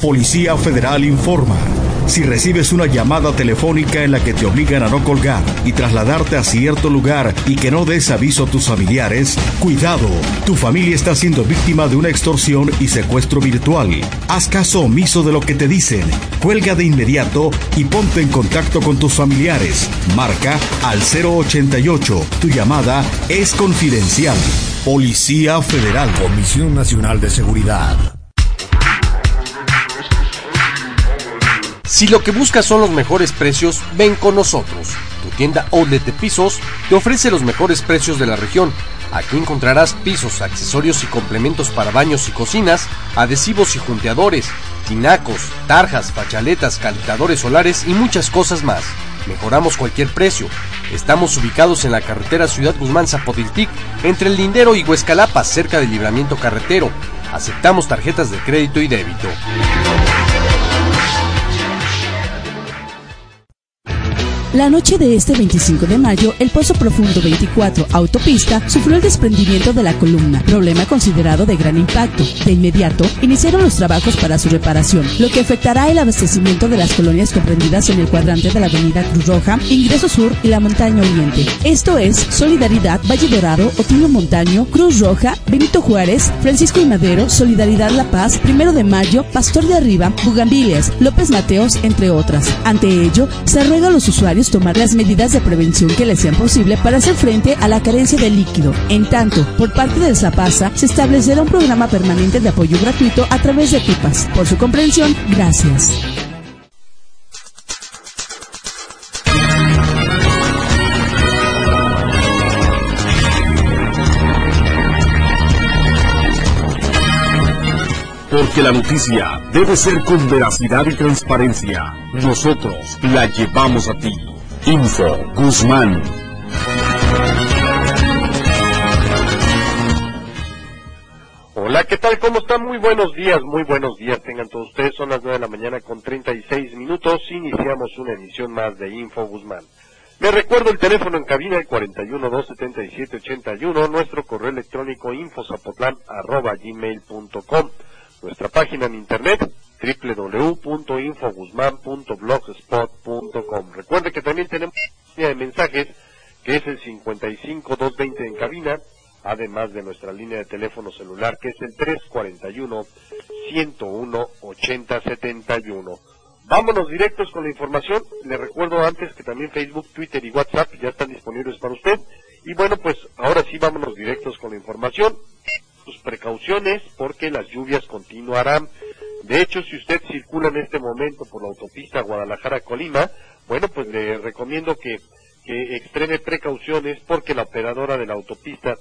Policía Federal informa. Si recibes una llamada telefónica en la que te obligan a no colgar y trasladarte a cierto lugar y que no des aviso a tus familiares, cuidado, tu familia está siendo víctima de una extorsión y secuestro virtual. Haz caso omiso de lo que te dicen, cuelga de inmediato y ponte en contacto con tus familiares. Marca al 088, tu llamada es confidencial. Policía Federal. Comisión Nacional de Seguridad. Si lo que buscas son los mejores precios, ven con nosotros. Tu tienda Outlet de Pisos te ofrece los mejores precios de la región. Aquí encontrarás pisos, accesorios y complementos para baños y cocinas, adhesivos y junteadores, tinacos, tarjas, fachaletas, calentadores solares y muchas cosas más. Mejoramos cualquier precio. Estamos ubicados en la carretera Ciudad Guzmán Zapotiltic, entre el Lindero y Huescalapa, cerca del libramiento carretero. Aceptamos tarjetas de crédito y débito. La noche de este 25 de mayo, el Pozo Profundo 24 Autopista sufrió el desprendimiento de la columna, problema considerado de gran impacto. De inmediato, iniciaron los trabajos para su reparación, lo que afectará el abastecimiento de las colonias comprendidas en el cuadrante de la Avenida Cruz Roja, Ingreso Sur y la Montaña Oriente. Esto es Solidaridad Valle Dorado, Otino Montaño, Cruz Roja, Benito Juárez, Francisco y Madero, Solidaridad La Paz, Primero de Mayo, Pastor de Arriba, Bugambilias, López Mateos, entre otras. Ante ello, se ruega a los usuarios tomar las medidas de prevención que les sean posible para hacer frente a la carencia de líquido. En tanto, por parte del Zapasa se establecerá un programa permanente de apoyo gratuito a través de pipas. Por su comprensión, gracias. Porque la noticia debe ser con veracidad y transparencia. Nosotros la llevamos a ti. Info Guzmán. Hola, ¿qué tal? ¿Cómo están? Muy buenos días, muy buenos días. Tengan todos ustedes, son las 9 de la mañana con 36 minutos. Iniciamos una emisión más de Info Guzmán. Les recuerdo el teléfono en cabina, el 41-277-81, nuestro correo electrónico infosapotlan arroba gmail.com, nuestra página en internet www.infoguzman.blogspot.com. Recuerde que también tenemos línea de mensajes que es el 55220 en cabina, además de nuestra línea de teléfono celular que es el 341 101 8071. Vámonos directos con la información. Le recuerdo antes que también Facebook, Twitter y WhatsApp ya están disponibles para usted. Y bueno, pues ahora sí vámonos directos con la información. Sus precauciones porque las lluvias continuarán. De hecho, si usted circula en este momento por la autopista Guadalajara-Colima, bueno, pues le recomiendo que, extreme precauciones porque la operadora de la autopista,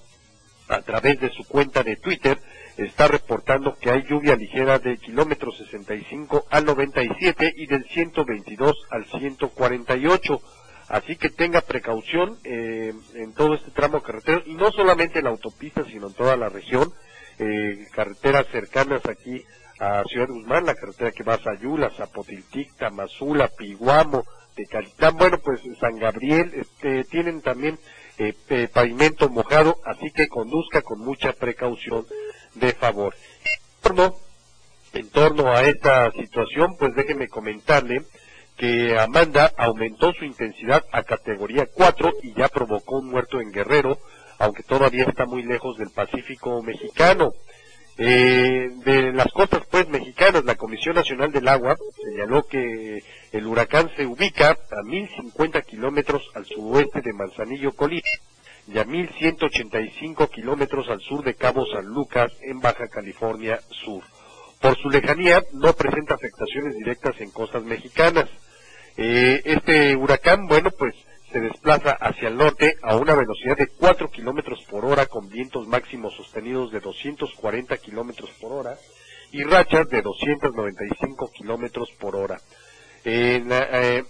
a través de su cuenta de Twitter, está reportando que hay lluvia ligera del kilómetro 65 al 97 y del 122 al 148. Así que tenga precaución eh, en todo este tramo carretero y no solamente en la autopista, sino en toda la región, eh, carreteras cercanas aquí a Ciudad Guzmán, la carretera que va a Sayula, Zapotiltic, Tamazula, Piguamo, Tecalitán, bueno, pues San Gabriel, este, tienen también eh, pavimento mojado, así que conduzca con mucha precaución de favor. En torno a esta situación, pues déjeme comentarle que Amanda aumentó su intensidad a categoría 4 y ya provocó un muerto en Guerrero, aunque todavía está muy lejos del Pacífico mexicano. Eh, de las costas pues mexicanas, la Comisión Nacional del Agua señaló que el huracán se ubica a 1050 kilómetros al suroeste de Manzanillo, Colima, y a 1185 kilómetros al sur de Cabo San Lucas, en Baja California Sur. Por su lejanía, no presenta afectaciones directas en costas mexicanas. Eh, este huracán, bueno, pues se desplaza hacia el norte a una velocidad de 4 kilómetros por hora con vientos máximos sostenidos de 240 kilómetros por hora y rachas de 295 kilómetros por hora. En eh,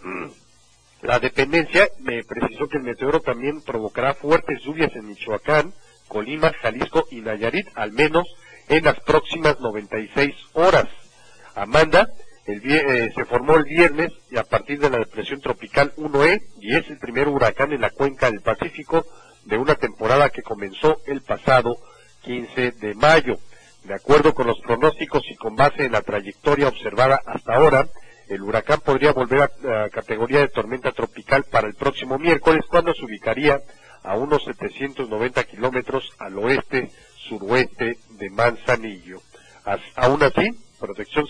la dependencia me precisó que el meteoro también provocará fuertes lluvias en Michoacán, Colima, Jalisco y Nayarit, al menos en las próximas 96 horas. Amanda el, eh, se formó el viernes y a partir de la depresión tropical 1E y es el primer huracán en la cuenca del Pacífico de una temporada que comenzó el pasado 15 de mayo. De acuerdo con los pronósticos y con base en la trayectoria observada hasta ahora, el huracán podría volver a, categoría de tormenta tropical para el próximo miércoles, cuando se ubicaría a unos 790 kilómetros al oeste suroeste de Manzanillo. aún así,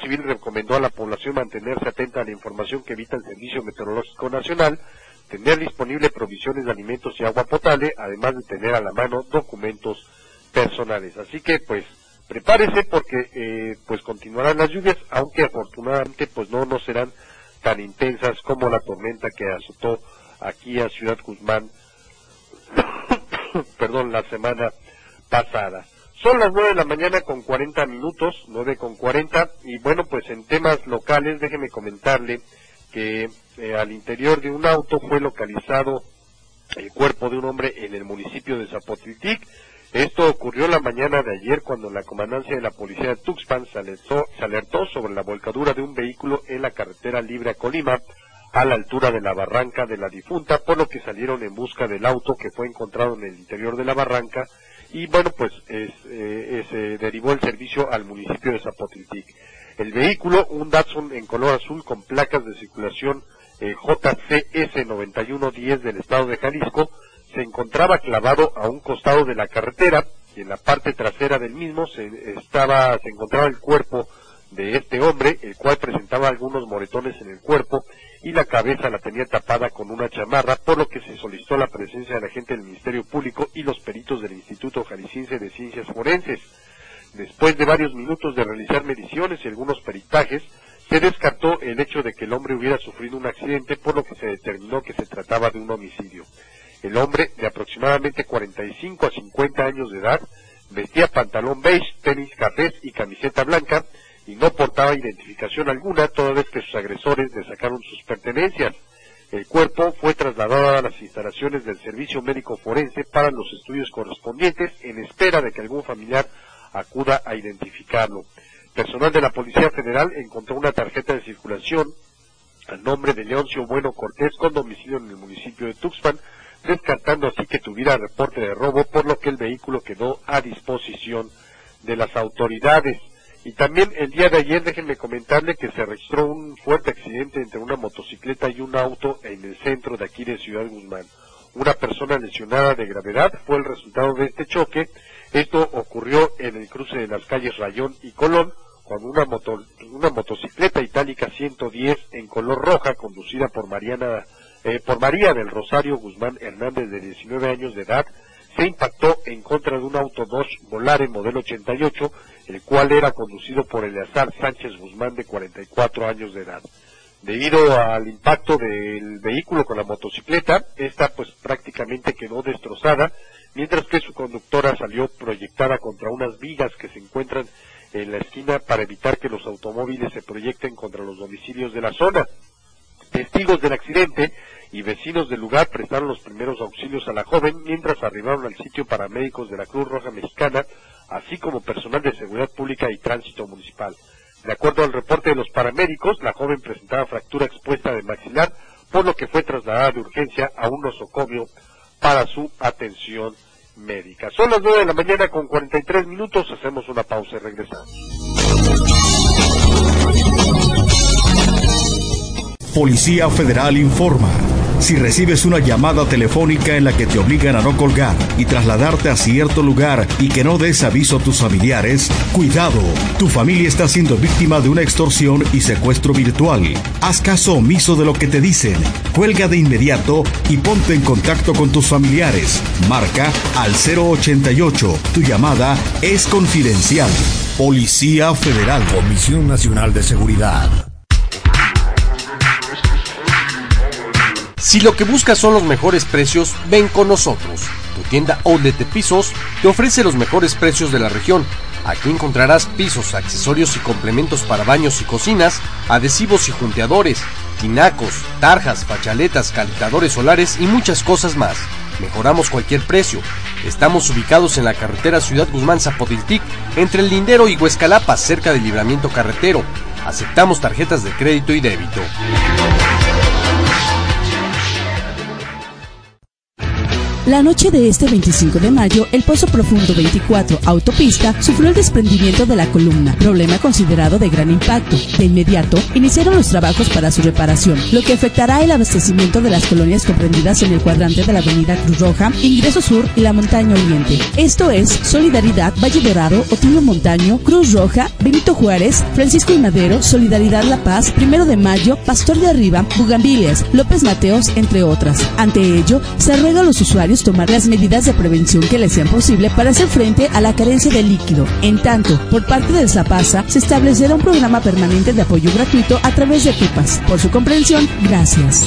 Civil recomendó a la población mantenerse atenta a la información que evita el Servicio Meteorológico Nacional, tener disponible provisiones de alimentos y agua potable, además de tener a la mano documentos personales. Así que, pues, prepárese porque eh, pues continuarán las lluvias, aunque afortunadamente pues no, no serán tan intensas como la tormenta que azotó aquí a Ciudad Guzmán, perdón, la semana pasada. Son las nueve de la mañana con 40 minutos, nueve con 40, y bueno, pues en temas locales, déjeme comentarle que eh, al interior de un auto fue localizado el cuerpo de un hombre en el municipio de Zapotiltic, esto ocurrió la mañana de ayer cuando la comandancia de la policía de Tuxpan se alertó, sobre la volcadura de un vehículo en la carretera libre a Colima, a la altura de la barranca de la difunta, por lo que salieron en busca del auto que fue encontrado en el interior de la barranca y bueno, pues eh, se derivó el servicio al municipio de Zapotiltic. El vehículo, un Datsun en color azul con placas de circulación eh, JCS 9110 del estado de Jalisco, se encontraba clavado a un costado de la carretera y en la parte trasera del mismo se, estaba, se encontraba el cuerpo de este hombre, el cual presentaba algunos moretones en el cuerpo y la cabeza la tenía tapada con una chamarra, por lo que se solicitó la presencia de la gente del Ministerio Público y los peritos del Instituto Jalisciense de Ciencias Forenses. Después de varios minutos de realizar mediciones y algunos peritajes, se descartó el hecho de que el hombre hubiera sufrido un accidente, por lo que se determinó que se trataba de un homicidio. El hombre, de aproximadamente 45 a 50 años de edad, vestía pantalón beige, tenis cafés y camiseta blanca y no portaba identificación alguna toda vez que sus agresores le sacaron sus pertenencias. El cuerpo fue trasladado a las instalaciones del Servicio Médico Forense para los estudios correspondientes en espera de que algún familiar acuda a identificarlo. Personal de la Policía Federal encontró una tarjeta de circulación al nombre de Leoncio Bueno Cortés con domicilio en el municipio de Tuxpan, descartando así que tuviera reporte de robo, por lo que el vehículo quedó a disposición de las autoridades. Y también el día de ayer, déjenme comentarle que se registró un fuerte accidente entre una motocicleta y un auto en el centro de aquí de Ciudad Guzmán. Una persona lesionada de gravedad fue el resultado de este choque. Esto ocurrió en el cruce de las calles Rayón y Colón, cuando una, una motocicleta itálica 110 en color roja, conducida por Mariana eh, por María del Rosario Guzmán Hernández de 19 años de edad, se impactó en contra de un auto 2 Volare modelo 88, el cual era conducido por Eleazar Sánchez Guzmán de 44 años de edad. Debido al impacto del vehículo con la motocicleta, esta pues prácticamente quedó destrozada, mientras que su conductora salió proyectada contra unas vigas que se encuentran en la esquina para evitar que los automóviles se proyecten contra los domicilios de la zona. Testigos del accidente y vecinos del lugar prestaron los primeros auxilios a la joven mientras arribaron al sitio paramédicos de la Cruz Roja Mexicana, así como personal de seguridad pública y tránsito municipal. De acuerdo al reporte de los paramédicos, la joven presentaba fractura expuesta de maxilar, por lo que fue trasladada de urgencia a un nosocomio para su atención médica. Son las nueve de la mañana con 43 minutos, hacemos una pausa y regresamos. Policía Federal informa. Si recibes una llamada telefónica en la que te obligan a no colgar y trasladarte a cierto lugar y que no des aviso a tus familiares, cuidado, tu familia está siendo víctima de una extorsión y secuestro virtual. Haz caso omiso de lo que te dicen, cuelga de inmediato y ponte en contacto con tus familiares. Marca al 088, tu llamada es confidencial. Policía Federal. Comisión Nacional de Seguridad. Si lo que buscas son los mejores precios, ven con nosotros. Tu tienda Outlet de Pisos te ofrece los mejores precios de la región. Aquí encontrarás pisos, accesorios y complementos para baños y cocinas, adhesivos y junteadores, tinacos, tarjas, fachaletas, calentadores solares y muchas cosas más. Mejoramos cualquier precio. Estamos ubicados en la carretera Ciudad Guzmán Zapotiltic, entre el Lindero y Huescalapa, cerca del libramiento carretero. Aceptamos tarjetas de crédito y débito. La noche de este 25 de mayo, el Pozo Profundo 24 Autopista sufrió el desprendimiento de la columna, problema considerado de gran impacto. De inmediato, iniciaron los trabajos para su reparación, lo que afectará el abastecimiento de las colonias comprendidas en el cuadrante de la Avenida Cruz Roja, Ingreso Sur y la Montaña Oriente. Esto es Solidaridad, Valle Dorado, Otilio Montaño, Cruz Roja, Benito Juárez, Francisco y Madero, Solidaridad La Paz, Primero de Mayo, Pastor de Arriba, Bugambilias, López Mateos, entre otras. Ante ello, se ruega a los usuarios tomar las medidas de prevención que les sean posible para hacer frente a la carencia de líquido. En tanto, por parte del Zapasa, se establecerá un programa permanente de apoyo gratuito a través de PIPAS. Por su comprensión, gracias.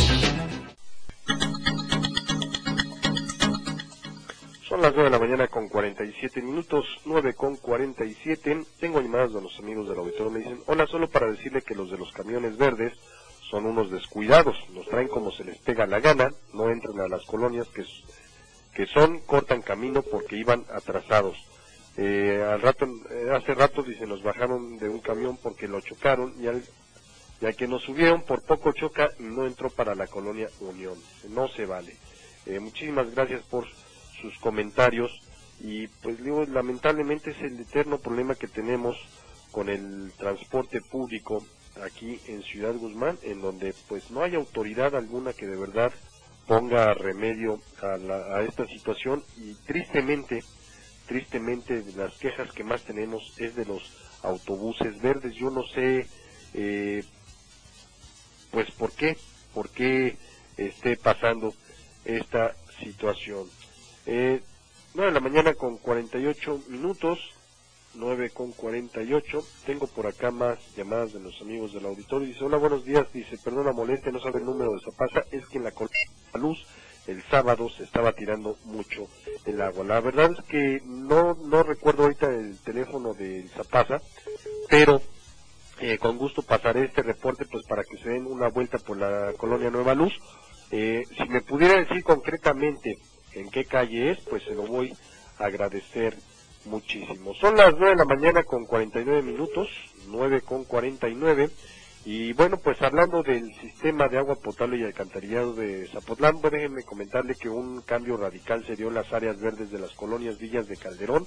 Son las 9 de la mañana con 47 minutos, 9 con 47. Tengo llamadas de los amigos del auditorio. Me dicen, hola, solo para decirle que los de los camiones verdes son unos descuidados. Nos traen como se les pega la gana, no entran a las colonias que que son cortan camino porque iban atrasados. Eh, al rato, eh, hace rato dice nos bajaron de un camión porque lo chocaron y al, que nos subieron por poco choca y no entró para la colonia Unión. No se vale. Eh, muchísimas gracias por sus comentarios y pues digo, lamentablemente es el eterno problema que tenemos con el transporte público aquí en Ciudad Guzmán, en donde pues no hay autoridad alguna que de verdad ponga remedio a, esta situación y tristemente, tristemente las quejas que más tenemos es de los autobuses verdes. Yo no sé, eh, pues por qué, por qué esté pasando esta situación. Eh, 9 de la mañana con 48 minutos, 9 con 48. Tengo por acá más llamadas de los amigos del auditorio. Dice, hola, buenos días. Dice, perdona molestia, no sabe el número de Zapasa. Es que en la luz el sábado se estaba tirando mucho el agua. La verdad es que no, no recuerdo ahorita el teléfono de Zapasa, pero eh, con gusto pasaré este reporte pues para que se den una vuelta por la colonia Nueva Luz. Eh, si me pudiera decir concretamente en qué calle es, pues se lo voy a agradecer muchísimo. Son las 9 de la mañana con 49 minutos, 9 con 49. Y bueno, pues hablando del sistema de agua potable y alcantarillado de Zapotlán, déjenme comentarle que un cambio radical se dio en las áreas verdes de las colonias Villas de Calderón,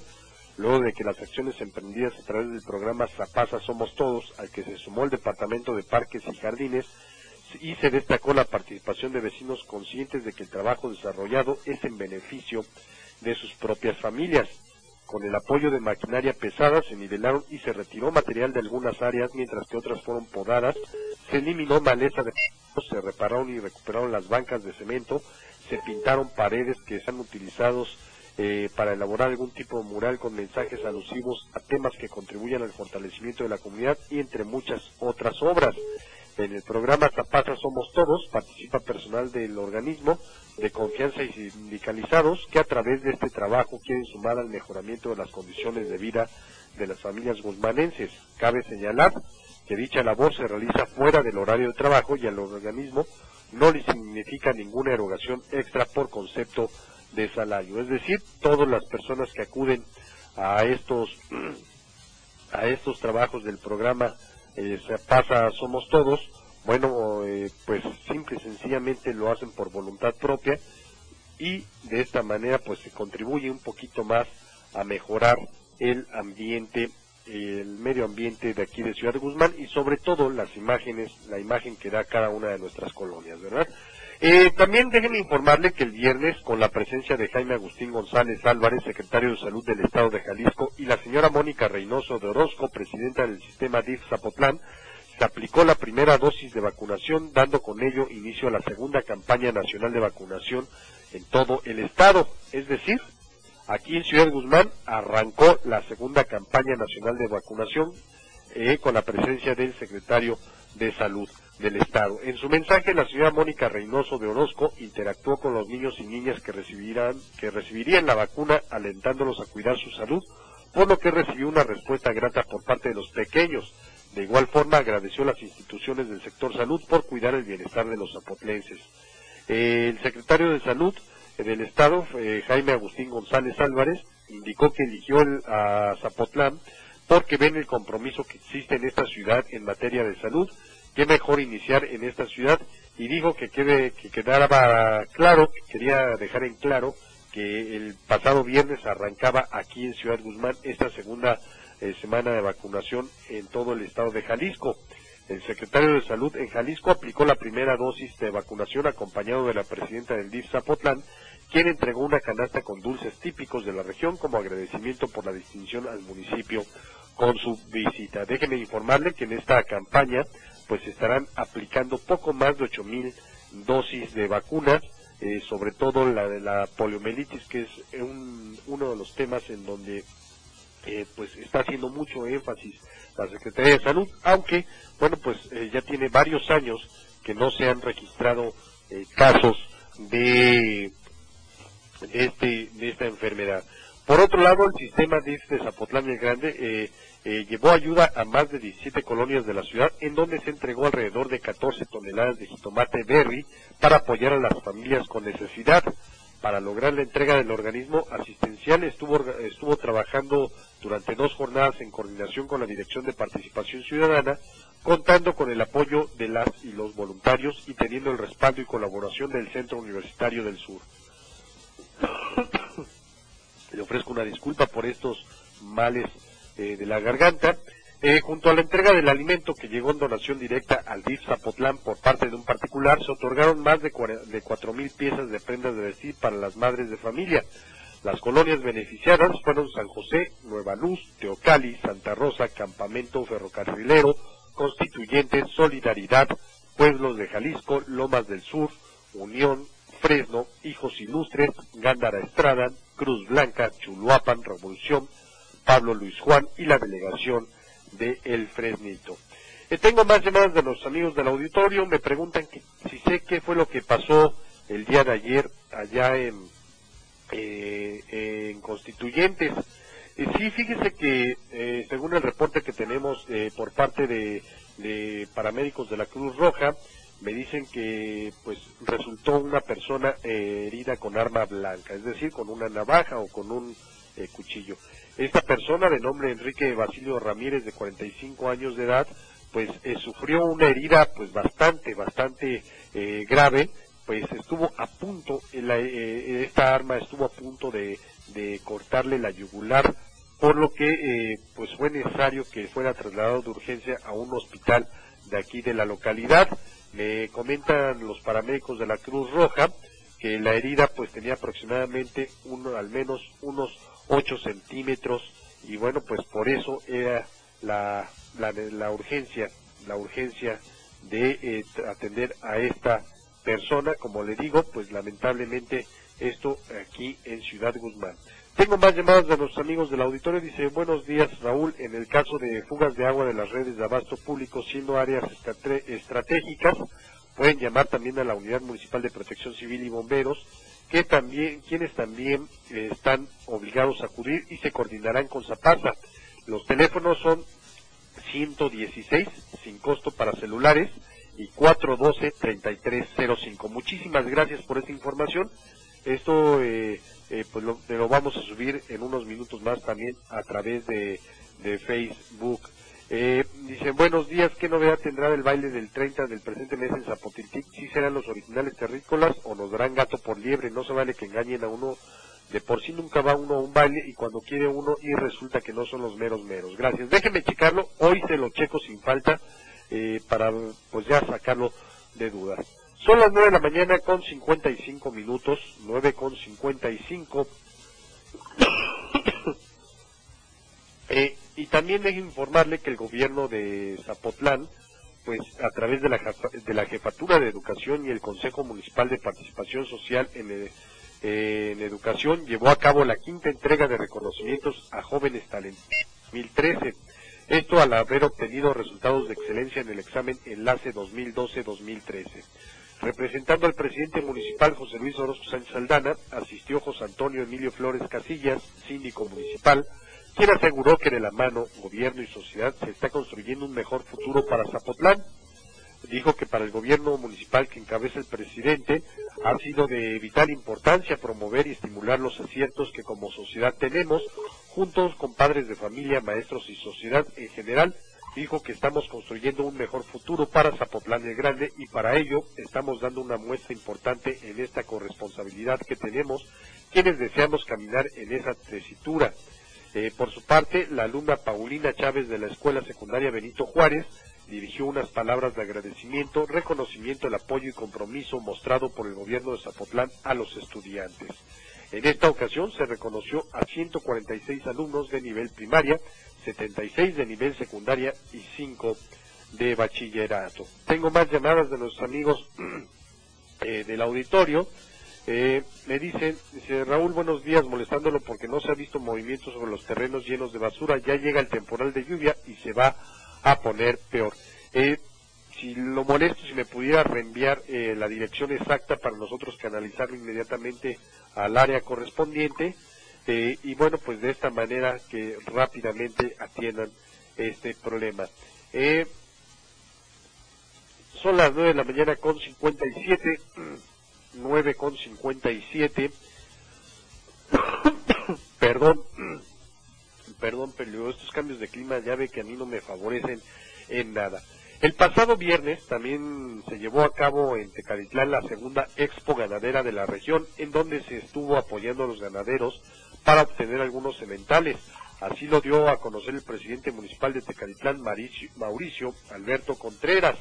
luego de que las acciones emprendidas a través del programa Zapasa Somos Todos, al que se sumó el Departamento de Parques y Jardines, y se destacó la participación de vecinos conscientes de que el trabajo desarrollado es en beneficio de sus propias familias. Con el apoyo de maquinaria pesada se nivelaron y se retiró material de algunas áreas mientras que otras fueron podadas, se eliminó maleza de se repararon y recuperaron las bancas de cemento, se pintaron paredes que están utilizados eh, para elaborar algún tipo de mural con mensajes alusivos a temas que contribuyan al fortalecimiento de la comunidad y entre muchas otras obras. En el programa Zapata Somos Todos participa personal del organismo de confianza y sindicalizados que a través de este trabajo quieren sumar al mejoramiento de las condiciones de vida de las familias guzmanenses. Cabe señalar que dicha labor se realiza fuera del horario de trabajo y al organismo no le significa ninguna erogación extra por concepto de salario. Es decir, todas las personas que acuden a estos a estos trabajos del programa eh, se pasa Somos Todos, bueno, eh, pues simple y sencillamente lo hacen por voluntad propia y de esta manera pues se contribuye un poquito más a mejorar el ambiente, el medio ambiente de aquí de Ciudad de Guzmán y sobre todo las imágenes, la imagen que da cada una de nuestras colonias, ¿verdad? Eh, también déjenme informarle que el viernes, con la presencia de Jaime Agustín González Álvarez, secretario de Salud del Estado de Jalisco, y la señora Mónica Reynoso de Orozco, presidenta del sistema DIF Zapotlán, se aplicó la primera dosis de vacunación, dando con ello inicio a la segunda campaña nacional de vacunación en todo el Estado. Es decir, aquí en Ciudad Guzmán arrancó la segunda campaña nacional de vacunación eh, con la presencia del secretario de Salud del Estado. En su mensaje, la señora Mónica Reynoso de Orozco interactuó con los niños y niñas que recibirán, que recibirían la vacuna, alentándolos a cuidar su salud, por lo que recibió una respuesta grata por parte de los pequeños. De igual forma, agradeció a las instituciones del sector salud por cuidar el bienestar de los zapotlenses. el secretario de Salud del Estado, eh, Jaime Agustín González Álvarez, indicó que eligió a Zapotlán porque ven el compromiso que existe en esta ciudad en materia de salud qué mejor iniciar en esta ciudad y dijo que quede que quedara claro, quería dejar en claro que el pasado viernes arrancaba aquí en Ciudad Guzmán esta segunda eh, semana de vacunación en todo el estado de Jalisco. El secretario de Salud en Jalisco aplicó la primera dosis de vacunación acompañado de la presidenta del DIF Zapotlán, quien entregó una canasta con dulces típicos de la región como agradecimiento por la distinción al municipio con su visita. Déjenme informarle que en esta campaña pues estarán aplicando poco más de ocho mil dosis de vacunas, eh, sobre todo la de la poliomielitis, que es uno de los temas en donde eh, pues está haciendo mucho énfasis la Secretaría de Salud, aunque, bueno, pues eh, ya tiene varios años que no se han registrado casos de, este, de esta enfermedad. Por otro lado, el sistema de Zapotlán el Grande eh, eh, llevó ayuda a más de 17 colonias de la ciudad, en donde se entregó alrededor de 14 toneladas de jitomate berry para apoyar a las familias con necesidad. Para lograr la entrega del organismo asistencial estuvo, estuvo trabajando durante dos jornadas en coordinación con la Dirección de Participación Ciudadana, contando con el apoyo de las y los voluntarios y teniendo el respaldo y colaboración del Centro Universitario del Sur. Le ofrezco una disculpa por estos males eh, de la garganta. Eh, junto a la entrega del alimento que llegó en donación directa al DIF Zapotlán por parte de un particular, se otorgaron más de, de 4.000 piezas de prendas de vestir para las madres de familia. Las colonias beneficiadas fueron San José, Nueva Luz, Teocali, Santa Rosa, Campamento Ferrocarrilero, Constituyentes, Solidaridad, Pueblos de Jalisco, Lomas del Sur, Unión, Fresno, Hijos Ilustres, Gándara Estrada, Cruz Blanca, Chuluapan, Revolución, Pablo Luis Juan y la delegación de El Fresnito. Eh, tengo más llamadas de los amigos del auditorio, me preguntan si sé qué fue lo que pasó el día de ayer allá en, en Constituyentes. Eh, sí, fíjese que según el reporte que tenemos por parte de, de paramédicos de la Cruz Roja, me dicen que pues resultó una persona herida con arma blanca, es decir, con una navaja o con un cuchillo. Esta persona de nombre Enrique Basilio Ramírez de 45 años de edad, pues eh, sufrió una herida pues bastante, bastante eh, grave, pues estuvo a punto, eh, esta arma estuvo a punto de, cortarle la yugular, por lo que pues fue necesario que fuera trasladado de urgencia a un hospital de aquí de la localidad. Me comentan los paramédicos de la Cruz Roja que la herida pues tenía aproximadamente uno, al menos unos 8 centímetros y bueno pues por eso era la, la, urgencia la urgencia de eh, atender a esta persona como le digo pues lamentablemente esto aquí en Ciudad Guzmán. Tengo más llamadas de los amigos del auditorio. Dice buenos días Raúl. En el caso de fugas de agua de las redes de abasto público siendo áreas estratégicas pueden llamar también a la unidad municipal de protección civil y bomberos que también, quienes también eh, están obligados a acudir y se coordinarán con Zapata. Los teléfonos son 116 sin costo para celulares y 412-3305. Muchísimas gracias por esta información. Esto eh, eh, pues lo, lo, vamos a subir en unos minutos más también a través de, de Facebook eh, dicen, buenos días, ¿qué novedad tendrá el baile del 30 del presente mes en Zapotiltic? ¿Si serán los originales terrícolas o nos darán gato por liebre? No se vale que engañen a uno, de por sí nunca va uno a un baile y cuando quiere uno y resulta que no son los meros meros. Gracias, déjenme checarlo, hoy se lo checo sin falta eh, para pues ya sacarlo de dudas. Son las 9 de la mañana con 55 minutos, 9 con 55. eh, y también dejo informarle que el gobierno de Zapotlán, pues a través de la, de la Jefatura de Educación y el Consejo Municipal de Participación Social en, en Educación, llevó a cabo la quinta entrega de reconocimientos a jóvenes talentos 2013. Esto al haber obtenido resultados de excelencia en el examen Enlace 2012-2013. Representando al presidente municipal José Luis Orozco Sánchez Saldana, asistió José Antonio Emilio Flores Casillas, síndico municipal, quien aseguró que de la mano gobierno y sociedad se está construyendo un mejor futuro para Zapotlán. Dijo que para el gobierno municipal que encabeza el presidente ha sido de vital importancia promover y estimular los aciertos que como sociedad tenemos, juntos con padres de familia, maestros y sociedad en general, dijo que estamos construyendo un mejor futuro para Zapotlán el Grande y para ello estamos dando una muestra importante en esta corresponsabilidad que tenemos quienes deseamos caminar en esa tesitura. Eh, por su parte, la alumna Paulina Chávez de la Escuela Secundaria Benito Juárez dirigió unas palabras de agradecimiento, reconocimiento del apoyo y compromiso mostrado por el gobierno de Zapotlán a los estudiantes. En esta ocasión se reconoció a 146 alumnos de nivel primaria, 76 de nivel secundaria y 5 de bachillerato. Tengo más llamadas de los amigos eh, del auditorio. Eh, me dicen, dice Raúl, buenos días, molestándolo porque no se ha visto movimiento sobre los terrenos llenos de basura. Ya llega el temporal de lluvia y se va a poner peor. Eh, si lo molesto, si me pudiera reenviar eh, la dirección exacta para nosotros canalizarlo inmediatamente al área correspondiente eh, y bueno, pues de esta manera que rápidamente atiendan este problema. Eh, son las 9 de la mañana con 57, 9 con 57. perdón, perdón, pero estos cambios de clima ya ve que a mí no me favorecen en nada. El pasado viernes también se llevó a cabo en Tecalitlán la segunda expo ganadera de la región, en donde se estuvo apoyando a los ganaderos para obtener algunos sementales. Así lo dio a conocer el presidente municipal de Tecalitlán, Mauricio Alberto Contreras.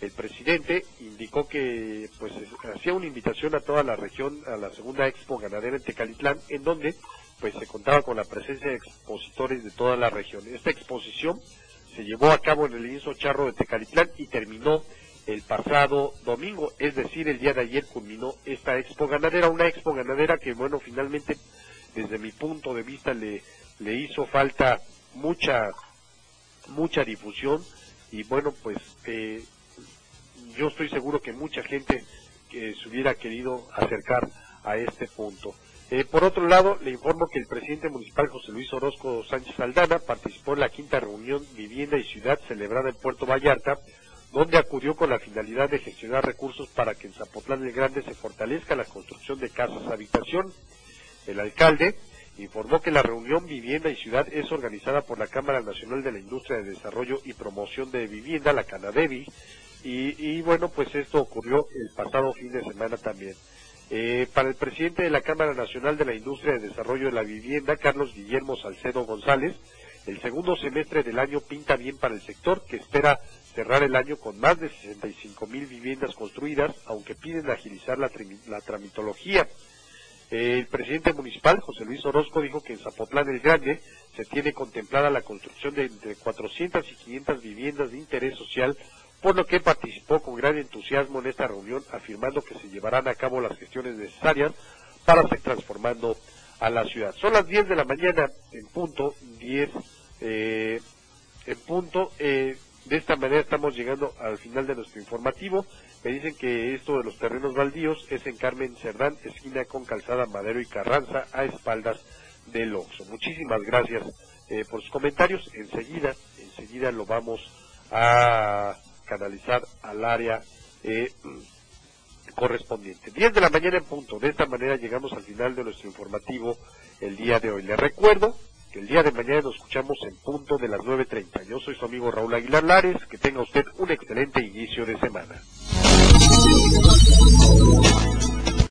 El presidente indicó que pues hacía una invitación a toda la región a la segunda expo ganadera en Tecalitlán, en donde pues se contaba con la presencia de expositores de toda la región. Esta exposición se llevó a cabo en el lienzo charro de Tecalitlán y terminó el pasado domingo, es decir, el día de ayer culminó esta expo ganadera, una expo ganadera que bueno, finalmente desde mi punto de vista le, le hizo falta mucha, mucha difusión y bueno, pues eh, yo estoy seguro que mucha gente que se hubiera querido acercar a este punto. Eh, por otro lado, le informo que el presidente municipal José Luis Orozco Sánchez Aldana participó en la quinta reunión Vivienda y Ciudad celebrada en Puerto Vallarta, donde acudió con la finalidad de gestionar recursos para que en Zapotlán el Grande se fortalezca la construcción de casas habitación. El alcalde informó que la reunión Vivienda y Ciudad es organizada por la Cámara Nacional de la Industria de Desarrollo y Promoción de Vivienda, la Canadevi, y, bueno, pues esto ocurrió el pasado fin de semana también. Eh, para el presidente de la Cámara Nacional de la Industria de Desarrollo de la Vivienda, Carlos Guillermo Salcedo González, el segundo semestre del año pinta bien para el sector, que espera cerrar el año con más de 65 mil viviendas construidas, aunque piden agilizar la, la tramitología. El presidente municipal, José Luis Orozco, dijo que en Zapotlán el Grande se tiene contemplada la construcción de entre 400 y 500 viviendas de interés social, por lo que participó con gran entusiasmo en esta reunión, afirmando que se llevarán a cabo las gestiones necesarias para seguir transformando a la ciudad. Son las 10 de la mañana en punto, 10 eh, en punto. Eh, de esta manera estamos llegando al final de nuestro informativo. Me dicen que esto de los terrenos baldíos es en Carmen Cerdán, esquina con Calzada Madero y Carranza, a espaldas del Oxo. Muchísimas gracias eh, por sus comentarios. Enseguida, enseguida lo vamos a canalizar al área eh, correspondiente. 10 de la mañana en punto. De esta manera llegamos al final de nuestro informativo el día de hoy. Le recuerdo que el día de mañana nos escuchamos en punto de las 9.30. Yo soy su amigo Raúl Aguilar Lares. Que tenga usted un excelente inicio de semana.